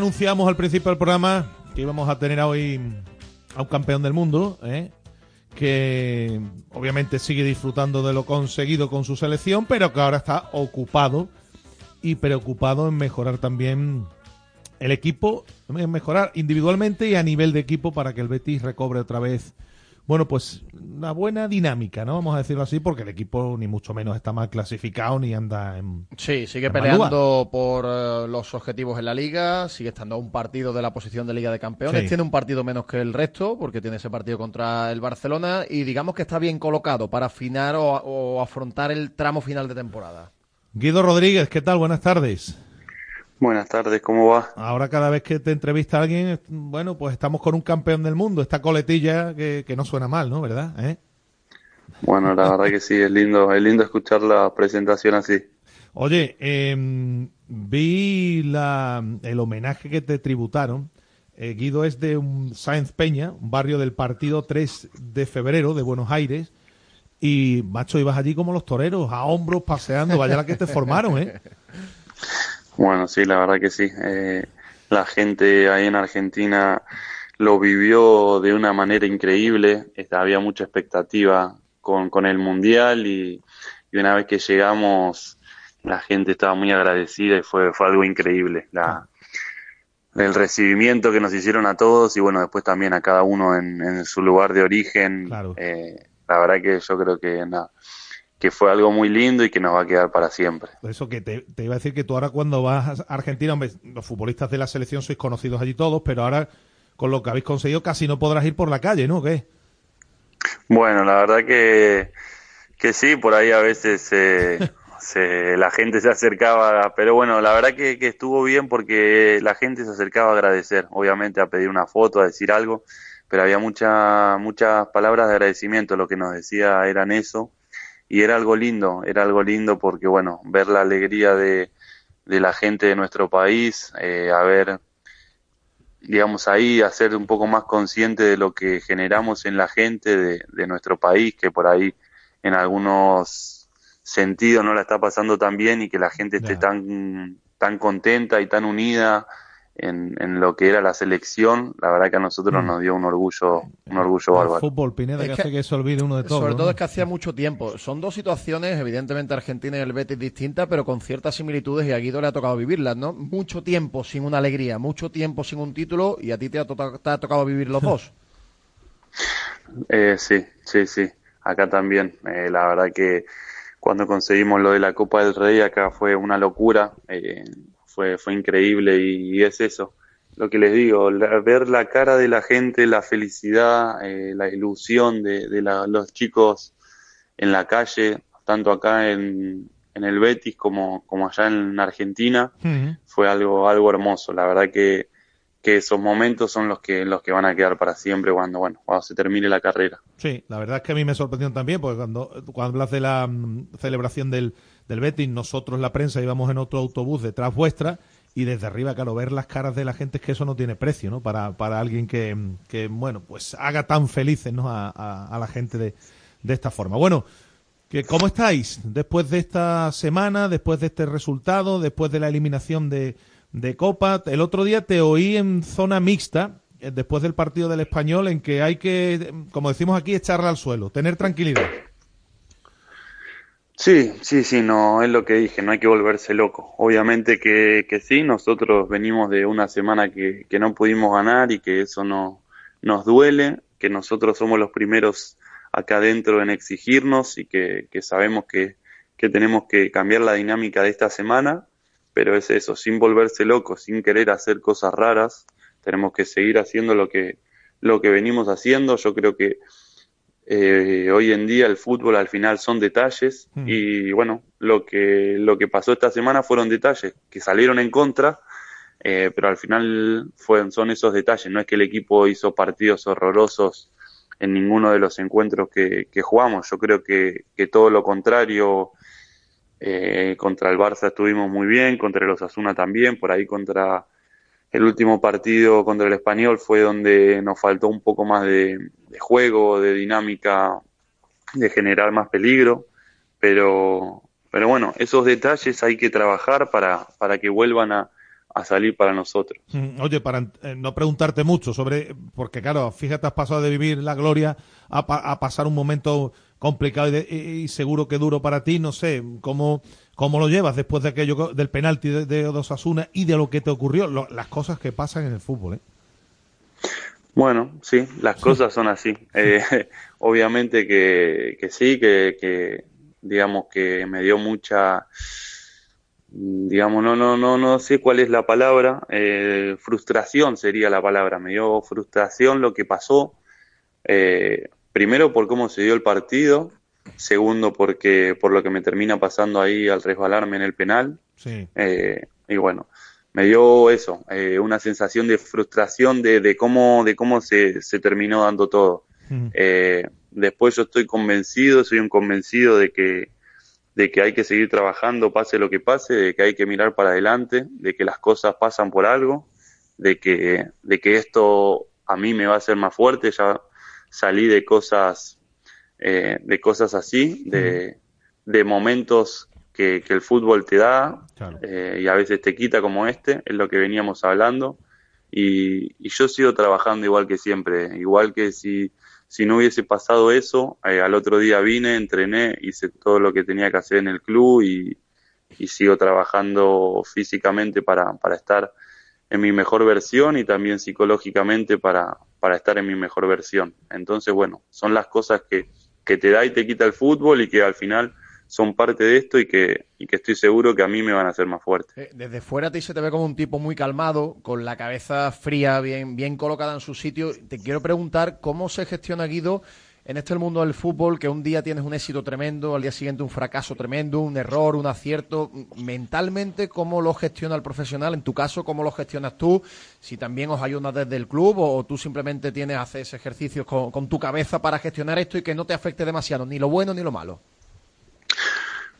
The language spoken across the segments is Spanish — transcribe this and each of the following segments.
anunciamos al principio del programa que íbamos a tener hoy a un campeón del mundo, ¿eh? que obviamente sigue disfrutando de lo conseguido con su selección, pero que ahora está ocupado y preocupado en mejorar también el equipo, en mejorar individualmente y a nivel de equipo para que el Betis recobre otra vez bueno, pues una buena dinámica, ¿no? Vamos a decirlo así, porque el equipo ni mucho menos está mal clasificado ni anda en. Sí, sigue peleando por eh, los objetivos en la liga, sigue estando a un partido de la posición de Liga de Campeones, tiene un partido menos que el resto, porque tiene ese partido contra el Barcelona, y digamos que está bien colocado para afinar o afrontar el tramo final de temporada. Guido Rodríguez, ¿qué tal? Buenas tardes. Buenas tardes, ¿cómo va? Ahora cada vez que te entrevista alguien, bueno, pues estamos con un campeón del mundo, esta coletilla que, no suena mal, ¿no? ¿Verdad? ¿Eh? Bueno, la verdad que sí, es lindo, es lindo escuchar la presentación así. Oye, em, vi la, el homenaje que te tributaron. Eh, Guido es de un Sáenz Peña, un barrio del partido 3 de febrero de Buenos Aires. Y, macho, ibas allí como los toreros, a hombros, paseando, vaya la que te formaron, ¿eh? Bueno, sí, la verdad que sí. Eh, la gente ahí en Argentina lo vivió de una manera increíble. Este, había mucha expectativa con, con el Mundial y, una vez que llegamos la gente estaba muy agradecida y fue, fue algo increíble. La, el recibimiento que nos hicieron a todos y bueno, después también a cada uno en, su lugar de origen. Eh, la verdad que yo creo que nada que fue algo muy lindo y que nos va a quedar para siempre. Eso que te, iba a decir que tú ahora cuando vas a Argentina, los futbolistas de la selección sois conocidos allí todos, pero ahora con lo que habéis conseguido casi no podrás ir por la calle, ¿no? ¿Qué? Bueno, la verdad que, que sí, por ahí a veces se, la gente se acercaba, pero bueno, la verdad que, que estuvo bien porque la gente se acercaba a agradecer, obviamente a pedir una foto, a decir algo, pero había mucha, muchas palabras de agradecimiento, lo que nos decía eran eso y era algo lindo, era algo lindo porque, bueno, ver la alegría de, de la gente de nuestro país, eh, a ver, digamos ahí, hacer un poco más consciente de lo que generamos en la gente de, de nuestro país, que por ahí en algunos sentidos no la está pasando tan bien y que la gente esté tan, tan contenta y tan unida en, en, lo que era la selección, la verdad que a nosotros mm. nos dio un orgullo, un orgullo bárbaro. El fútbol, Pineda, que, hace que se olvide uno de todos. Sobre todo es que hacía mucho tiempo. Son dos situaciones, evidentemente Argentina y el Betis distintas, pero con ciertas similitudes y a Guido le ha tocado vivirlas, ¿no? Mucho tiempo sin una alegría, mucho tiempo sin un título y a ti te ha, tocado vivir los dos. eh, sí, sí, sí. Acá también. Eh, la verdad que cuando conseguimos lo de la Copa del Rey acá fue una locura. Eh, fue, fue increíble y, es eso, lo que les digo, ver la cara de la gente, la felicidad, eh, la ilusión de, de los chicos en la calle, tanto acá en, en el Betis como, como allá en Argentina, fue algo, algo hermoso. La verdad que, que esos momentos son los que, los que van a quedar para siempre cuando, bueno, cuando se termine la carrera. Sí, la verdad es que a mí me sorprendió también, porque cuando, cuando hablas de la mm, celebración del, del Betis, nosotros la prensa íbamos en otro autobús detrás vuestra y desde arriba, claro, ver las caras de la gente es que eso no tiene precio, ¿no? Para, para alguien que, que, bueno, pues haga tan felices, ¿no? A, a, la gente de, de, esta forma. Bueno, que, ¿cómo estáis después de esta semana, después de este resultado, después de la eliminación de, de Copa? El otro día te oí en zona mixta, eh, después del partido del Español, en que hay que, como decimos aquí, echarla al suelo, tener tranquilidad. Sí, sí, sí, no, es lo que dije, no hay que volverse loco. Obviamente que, sí, nosotros venimos de una semana que, que no pudimos ganar y que eso no, nos duele, que nosotros somos los primeros acá adentro en exigirnos y que, que sabemos que, que tenemos que cambiar la dinámica de esta semana, pero es eso, sin volverse loco, sin querer hacer cosas raras, tenemos que seguir haciendo lo que, lo que venimos haciendo. Yo creo que eh, hoy en día el fútbol al final son detalles hmm. y bueno, lo que, lo que pasó esta semana fueron detalles que salieron en contra, eh, pero al final fueron, son esos detalles, no es que el equipo hizo partidos horrorosos en ninguno de los encuentros que, que jugamos, yo creo que, que todo lo contrario, eh, contra el Barça estuvimos muy bien, contra el Osasuna también, por ahí contra el último partido contra el español fue donde nos faltó un poco más de, juego, de dinámica, de generar más peligro, pero, pero bueno, esos detalles hay que trabajar para, para que vuelvan a, a salir para nosotros. Mm, oye, para eh, no preguntarte mucho sobre, porque claro, fíjate, has pasado de vivir la gloria a, pasar un momento complicado y, seguro que duro para ti, no sé, ¿cómo, cómo lo llevas después de aquello del penalti de, de Osasuna y de lo que te ocurrió, las cosas que pasan en el fútbol, ¿eh? Bueno, sí, las cosas son así. Eh, obviamente que, que sí, que, que digamos que me dio mucha digamos, no, no, no, no sé cuál es la palabra, eh, frustración sería la palabra, me dio frustración lo que pasó, eh, primero por cómo se dio el partido, segundo porque por lo que me termina pasando ahí al resbalarme en el penal, eh, y bueno, me dio eso, una sensación de frustración de, de cómo, de cómo se, se terminó dando todo. después yo estoy convencido, soy un convencido de que de que hay que seguir trabajando pase lo que pase, de que hay que mirar para adelante, de que las cosas pasan por algo, de que, de que esto a mí me va a hacer más fuerte, ya salí de cosas, eh, de cosas así, de, de momentos que, que, el fútbol te da eh, y a veces te quita como este, es lo que veníamos hablando, y, y yo sigo trabajando igual que siempre, igual que si si no hubiese pasado eso, eh, al otro día vine, entrené, hice todo lo que tenía que hacer en el club y, sigo trabajando físicamente para, para, estar en mi mejor versión y también psicológicamente para, para estar en mi mejor versión. Entonces, bueno, son las cosas que, que te da y te quita el fútbol y que al final son parte de esto y que, y que estoy seguro que a mí me van a hacer más fuerte. Eh, desde fuera te se te ve como un tipo muy calmado, con la cabeza fría, bien, bien colocada en su sitio. Te quiero preguntar cómo se gestiona Guido en este mundo del fútbol, que un día tienes un éxito tremendo, al día siguiente un fracaso tremendo, un error, un acierto. Mentalmente, ¿cómo lo gestiona el profesional? En tu caso, ¿cómo lo gestionas tú? Si también os ayudas desde el club o, tú simplemente tienes, haces ejercicios con, con tu cabeza para gestionar esto y que no te afecte demasiado, ni lo bueno ni lo malo.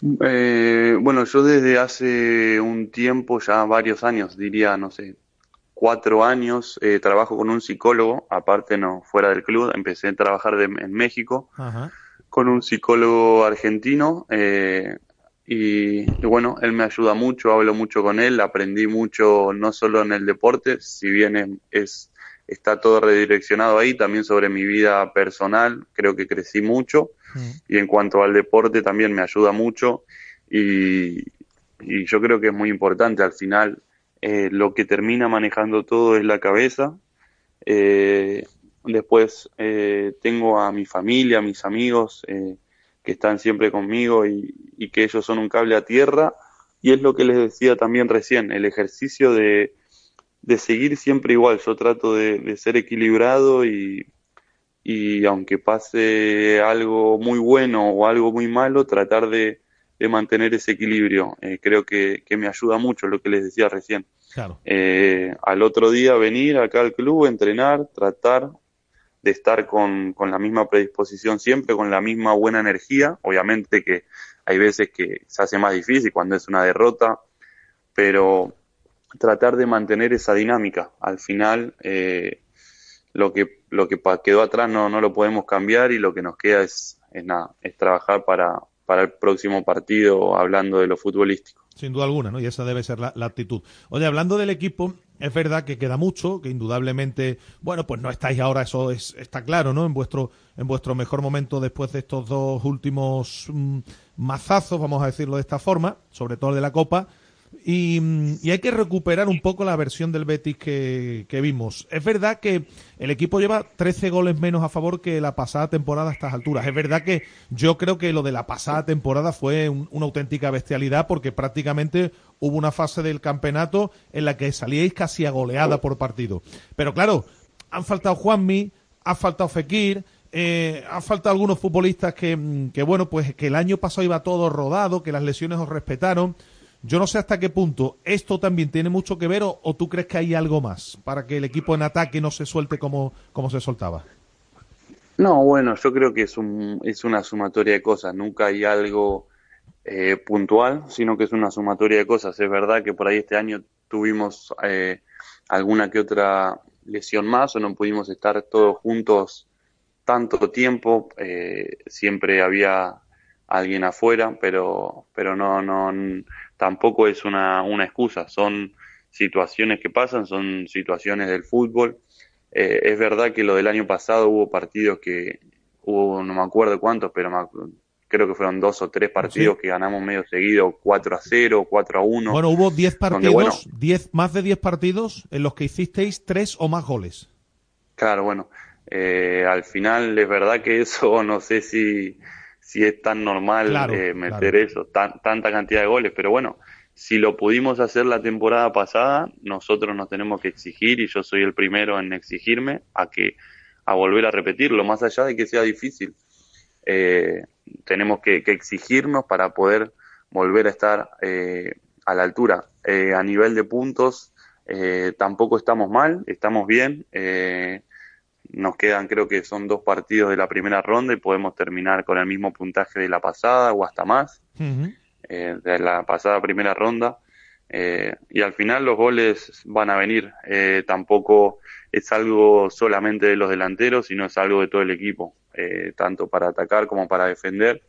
Eh, bueno, yo desde hace un tiempo, ya varios años, diría, no sé, cuatro años, eh, trabajo con un psicólogo, aparte no, fuera del club, empecé a trabajar en México con un psicólogo argentino eh, y, bueno, él me ayuda mucho, hablo mucho con él, aprendí mucho no solo en el deporte, si bien es está todo redireccionado ahí, también sobre mi vida personal, creo que crecí mucho y en cuanto al deporte también me ayuda mucho y, yo creo que es muy importante al final eh, lo que termina manejando todo es la cabeza. Eh, después eh, tengo a mi familia, a mis amigos que están siempre conmigo y, que ellos son un cable a tierra y es lo que les decía también recién, el ejercicio de, de seguir siempre igual. Yo trato de, ser equilibrado y, y, aunque pase algo muy bueno o algo muy malo, tratar de, de mantener ese equilibrio. Eh, creo que, que, me ayuda mucho lo que les decía recién. Eh, al otro día venir acá al club, entrenar, tratar de estar con, con la misma predisposición siempre, con la misma buena energía. Obviamente que hay veces que se hace más difícil cuando es una derrota, pero tratar de mantener esa dinámica. Al final, eh, lo que, lo que quedó atrás no, no lo podemos cambiar y lo que nos queda es, es nada, es trabajar para, para el próximo partido hablando de lo futbolístico. Sin duda alguna, ¿no? Y esa debe ser la, actitud. Oye, hablando del equipo, es verdad que queda mucho, que indudablemente, bueno, pues no estáis ahora, eso es, está claro, ¿no? En vuestro, en vuestro mejor momento después de estos dos últimos mm, mazazos, vamos a decirlo de esta forma, sobre todo el de la Copa, y, hay que recuperar un poco la versión del Betis que, vimos. Es verdad que el equipo lleva 13 goles menos a favor que la pasada temporada a estas alturas. Es verdad que yo creo que lo de la pasada temporada fue una auténtica bestialidad porque prácticamente hubo una fase del campeonato en la que salíais casi a goleada por partido. Pero claro, han faltado Juanmi, ha faltado Fekir, eh, han faltado algunos futbolistas que, que, bueno, pues que el año pasado iba todo rodado, que las lesiones os respetaron. Yo no sé hasta qué punto esto también tiene mucho que ver o, tú crees que hay algo más para que el equipo en ataque no se suelte como, como se soltaba. No, bueno, yo creo que es, un, es una sumatoria de cosas. Nunca hay algo eh, puntual, sino que es una sumatoria de cosas. Es verdad que por ahí este año tuvimos eh, alguna que otra lesión más o no pudimos estar todos juntos tanto tiempo. Eh, siempre había alguien afuera, pero, pero no, no, tampoco es una, una excusa, son, situaciones que pasan, son situaciones del fútbol. Eh, es verdad que lo del año pasado hubo partidos que hubo, no me acuerdo cuántos, pero creo que fueron dos o tres partidos que ganamos medio seguido, 4 a 0, 4 a 1. Bueno, hubo 10 partidos, más de 10 partidos en los que hicisteis tres o más goles. Claro, bueno, eh, al final es verdad que eso no sé si, si es tan normal eh, meter eso, tanta cantidad de goles, pero bueno, si lo pudimos hacer la temporada pasada, nosotros nos tenemos que exigir y yo soy el primero en exigirme a que a volver a repetirlo, más allá de que sea difícil. Eh, tenemos que, exigirnos para poder volver a estar eh, a la altura. Eh, a nivel de puntos, tampoco estamos mal, estamos bien. Nos quedan, creo que son dos partidos de la primera ronda y podemos terminar con el mismo puntaje de la pasada o hasta más. Eh, de la pasada primera ronda. Eh, y al final los goles van a venir. Eh, tampoco es algo solamente de los delanteros, sino es algo de todo el equipo, tanto para atacar como para defender.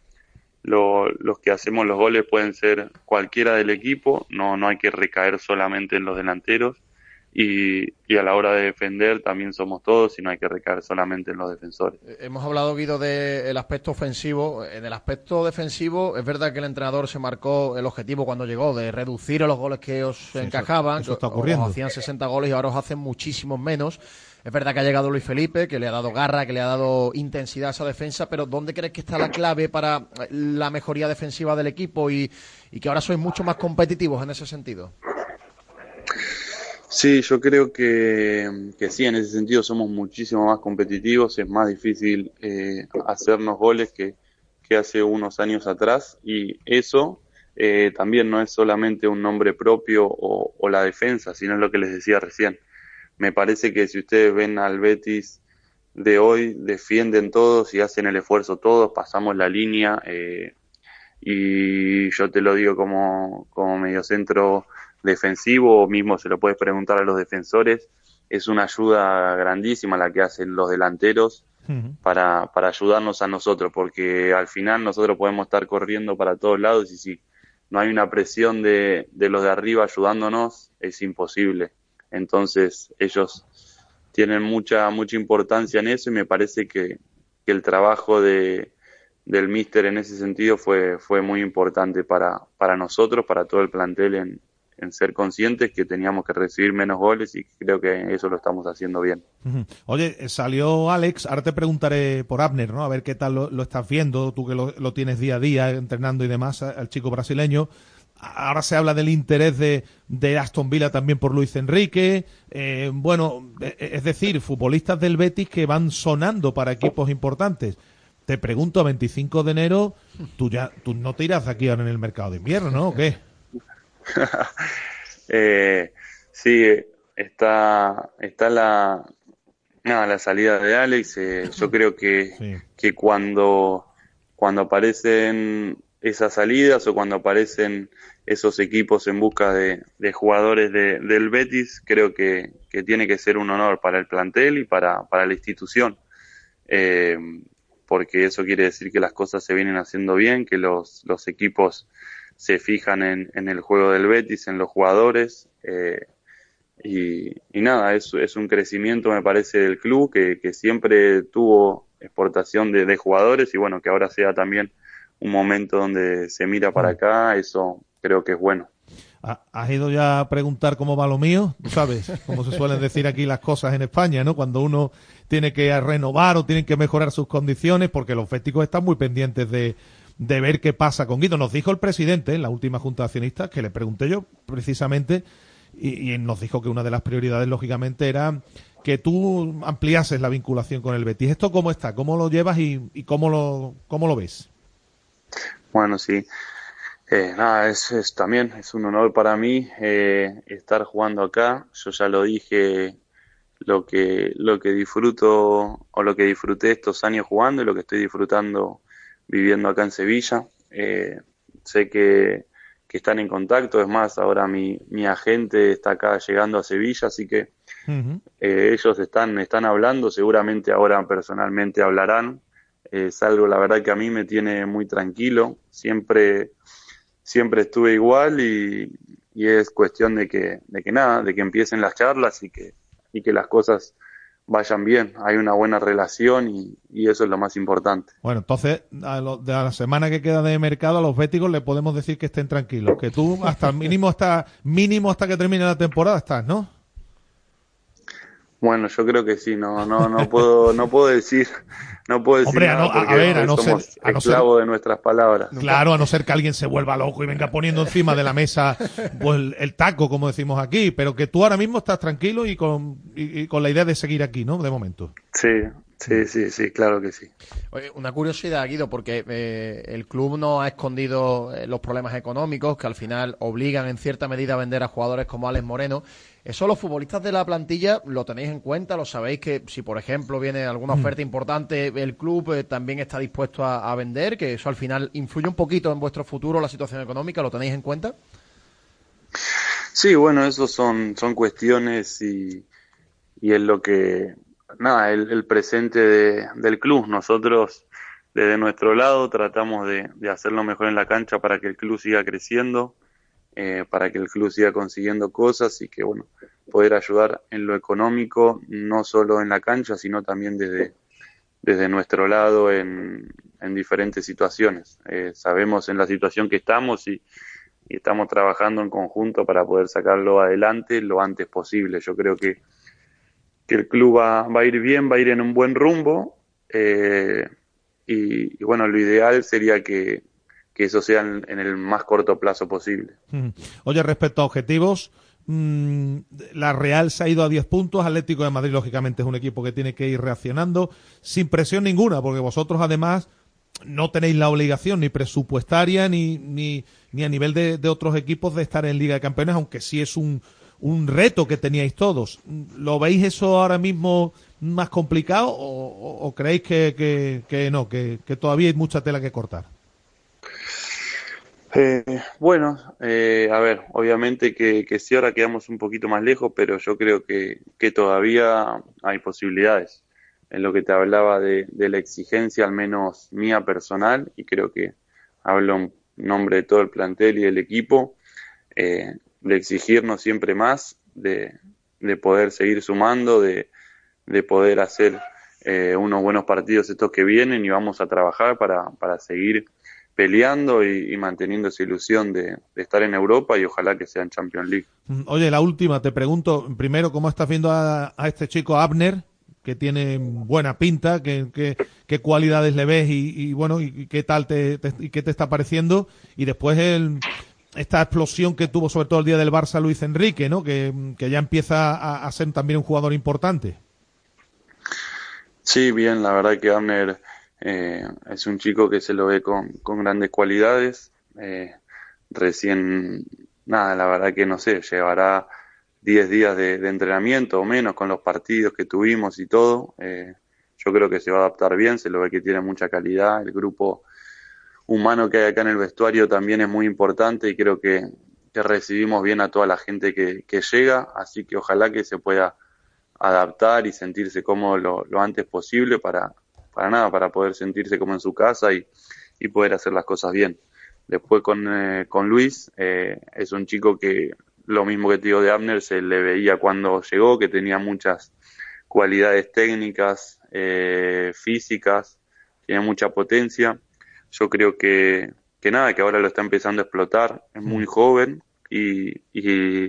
los que hacemos los goles pueden ser cualquiera del equipo, no, no hay que recaer solamente en los delanteros y, a la hora de defender también somos todos y no hay que recaer solamente en los defensores. Eh, hemos hablado, Guido, del aspecto ofensivo. En el aspecto defensivo, es verdad que el entrenador se marcó el objetivo cuando llegó de reducir los goles que os encajaban. Eso, está ocurriendo. hacían 60 goles y ahora os hacen muchísimos menos. Es verdad que ha llegado Luis Felipe, que le ha dado garra, que le ha dado intensidad a esa defensa, pero ¿dónde crees que está la clave para la mejoría defensiva del equipo y, y que ahora sois mucho más competitivos en ese sentido? Sí, yo creo que, que, sí, en ese sentido somos muchísimo más competitivos, es más difícil eh, hacernos goles que, que, hace unos años atrás y eso eh, también no es solamente un nombre propio o, o, la defensa, sino lo que les decía recién. Me parece que si ustedes ven al Betis de hoy, defienden todos y hacen el esfuerzo todos, pasamos la línea eh, y yo te lo digo como, como mediocentro defensivo, o mismo se lo puedes preguntar a los defensores, es una ayuda grandísima la que hacen los delanteros para, para ayudarnos a nosotros, porque al final nosotros podemos estar corriendo para todos lados y si no hay una presión de, de los de arriba ayudándonos, es imposible. Entonces ellos tienen mucha, mucha importancia en eso y me parece que, que el trabajo de, del míster en ese sentido fue, fue muy importante para, para nosotros, para todo el plantel en, en ser conscientes que teníamos que recibir menos goles y creo que eso lo estamos haciendo bien. Oye, eh, salió Alex, ahora te preguntaré por Abner, ¿no? A ver qué tal lo, estás viendo, tú que lo, tienes día a día entrenando y demás, al chico brasileño. Ahora se habla del interés de, de Aston Villa también por Luis Enrique. Eh, bueno, e, e, es decir, futbolistas del Betis que van sonando para equipos importantes. Te pregunto, a 25 de enero, tú ya tú no te irás aquí ahora en el mercado de invierno, ¿no? ¿O qué? eh, sí, está, está la, la salida de Alex. Eh, yo creo que, que cuando, cuando aparecen esas salidas o cuando aparecen esos equipos en busca de, jugadores de, del Betis, creo que, que, tiene que ser un honor para el plantel y para, para la institución. Eh, porque eso quiere decir que las cosas se vienen haciendo bien, que los, los equipos se fijan en, en, el juego del Betis, en los jugadores. Eh, y, nada, es, es, un crecimiento, me parece, del club que, que siempre tuvo exportación de, de, jugadores y bueno, que ahora sea también un momento donde se mira para acá, eso creo que es bueno. ¿Has ido ya a preguntar cómo va lo mío? Sabes, como se suelen decir aquí las cosas en España, ¿no? Cuando uno tiene que renovar o tiene que mejorar sus condiciones, porque los féticos están muy pendientes de, de ver qué pasa con Guido. Nos dijo el presidente en la última junta de accionistas, que le pregunté yo precisamente, y, nos dijo que una de las prioridades, lógicamente, era que tú ampliases la vinculación con el Betis. ¿Esto cómo está? ¿Cómo lo llevas y, cómo, lo, cómo lo ves? Bueno, sí. Eh, nada, es, también es un honor para mí eh, estar jugando acá. Yo ya lo dije lo que lo que disfruto o lo que disfruté estos años jugando y lo que estoy disfrutando viviendo acá en Sevilla. Eh, sé que, que, están en contacto, es más, ahora mi, mi agente está acá llegando a Sevilla, así que eh, ellos están, están hablando, seguramente ahora personalmente hablarán. Es algo, la verdad, que a mí me tiene muy tranquilo. Siempre, siempre estuve igual y, y es cuestión de que, de que nada, de que empiecen las charlas y que, y que las cosas vayan bien, hay una buena relación y, eso es lo más importante. Bueno, entonces, a de la semana que queda de mercado, a los béticos le podemos decir que estén tranquilos, que tú hasta mínimo hasta mínimo hasta que termine la temporada estás, ¿no? Bueno, yo creo que sí, no, no, no puedo, no puedo decir, no puedo decir Hombre, a, no, a, ver, a no ser, a no ser, de nuestras palabras. Claro, a no ser que alguien se vuelva loco y venga poniendo encima de la mesa pues, el, taco, como decimos aquí, pero que tú ahora mismo estás tranquilo y con, y con la idea de seguir aquí, ¿no? De momento. Sí, Sí, sí, sí, claro que sí. Oye, una curiosidad, Guido, porque eh, el club no ha escondido eh, los problemas económicos que al final obligan en cierta medida a vender a jugadores como Alex Moreno. Eso los futbolistas de la plantilla lo tenéis en cuenta, lo sabéis que si por ejemplo viene alguna mm. oferta importante, el club eh, también está dispuesto a, vender, que eso al final influye un poquito en vuestro futuro, la situación económica, ¿lo tenéis en cuenta? Sí, bueno, eso son, son cuestiones y, y es lo que nada, el, presente del club. Nosotros, desde nuestro lado, tratamos de, de, hacerlo mejor en la cancha para que el club siga creciendo, eh, para que el club siga consiguiendo cosas y que, bueno, poder ayudar en lo económico, no solo en la cancha, sino también desde, desde nuestro lado en, en diferentes situaciones. Eh, sabemos en la situación que estamos y, estamos trabajando en conjunto para poder sacarlo adelante lo antes posible. Yo creo que que el club va, va, a ir bien, va a ir en un buen rumbo. Eh, y, bueno, lo ideal sería que, eso sea en, el más corto plazo posible. Oye, respecto a objetivos, mm, la Real se ha ido a 10 puntos, Atlético de Madrid lógicamente es un equipo que tiene que ir reaccionando sin presión ninguna, porque vosotros además no tenéis la obligación ni presupuestaria ni, ni, ni a nivel de, otros equipos de estar en Liga de Campeones, aunque sí es un, un reto que teníais todos. ¿Lo veis eso ahora mismo más complicado o, creéis que, que, no, que, todavía hay mucha tela que cortar? Eh, bueno, eh, a ver, obviamente que, que sí ahora quedamos un poquito más lejos, pero yo creo que, que todavía hay posibilidades. En lo que te hablaba de, la exigencia, al menos mía personal, y creo que hablo en nombre de todo el plantel y del equipo, eh, de exigirnos siempre más, de, de poder seguir sumando, de, de poder hacer eh, unos buenos partidos estos que vienen y vamos a trabajar para, para seguir peleando y, manteniendo esa ilusión de, estar en Europa y ojalá que sea en Champions League. Mm, oye, la última, te pregunto primero cómo estás viendo a, a este chico Abner, que tiene buena pinta, qué, qué, cualidades le ves y, y bueno, y, qué tal te, y qué te está pareciendo. Y después el, esta explosión que tuvo sobre todo el día del Barça Luis Enrique, ¿no? Que, ya empieza a, ser también un jugador importante. Sí, bien, la verdad que Abner eh, es un chico que se lo ve con, con grandes cualidades. Eh, recién, nada, la verdad que no sé, llevará 10 días de, entrenamiento o menos con los partidos que tuvimos y todo. Eh, yo creo que se va a adaptar bien, se lo ve que tiene mucha calidad. El grupo humano que hay acá en el vestuario también es muy importante y creo que, recibimos bien a toda la gente que, llega, así que ojalá que se pueda adaptar y sentirse cómodo lo, antes posible para, para nada, para poder sentirse como en su casa y, poder hacer las cosas bien. Después con, eh, con Luis, eh, es un chico que lo mismo que te digo de Abner, se le veía cuando llegó, que tenía muchas cualidades técnicas, eh, físicas, tiene mucha potencia yo creo que, que nada, que ahora lo está empezando a explotar, es muy mm. joven y, y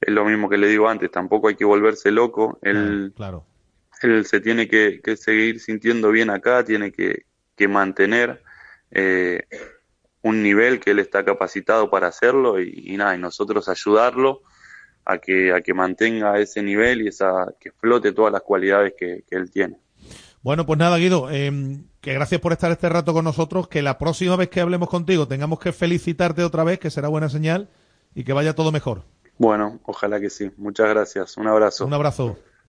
es lo mismo que le digo antes, tampoco hay que volverse loco, él, claro. Él se tiene que, que seguir sintiendo bien acá, tiene que, que mantener eh, un nivel que él está capacitado para hacerlo y, nada, y nosotros ayudarlo a que, a que mantenga ese nivel y esa, que explote todas las cualidades que, que él tiene. Bueno, pues nada, Guido, eh, que gracias por estar este rato con nosotros, que la próxima vez que hablemos contigo tengamos que felicitarte otra vez, que será buena señal y que vaya todo mejor. Bueno, ojalá que sí. Muchas gracias. Un abrazo. Un abrazo.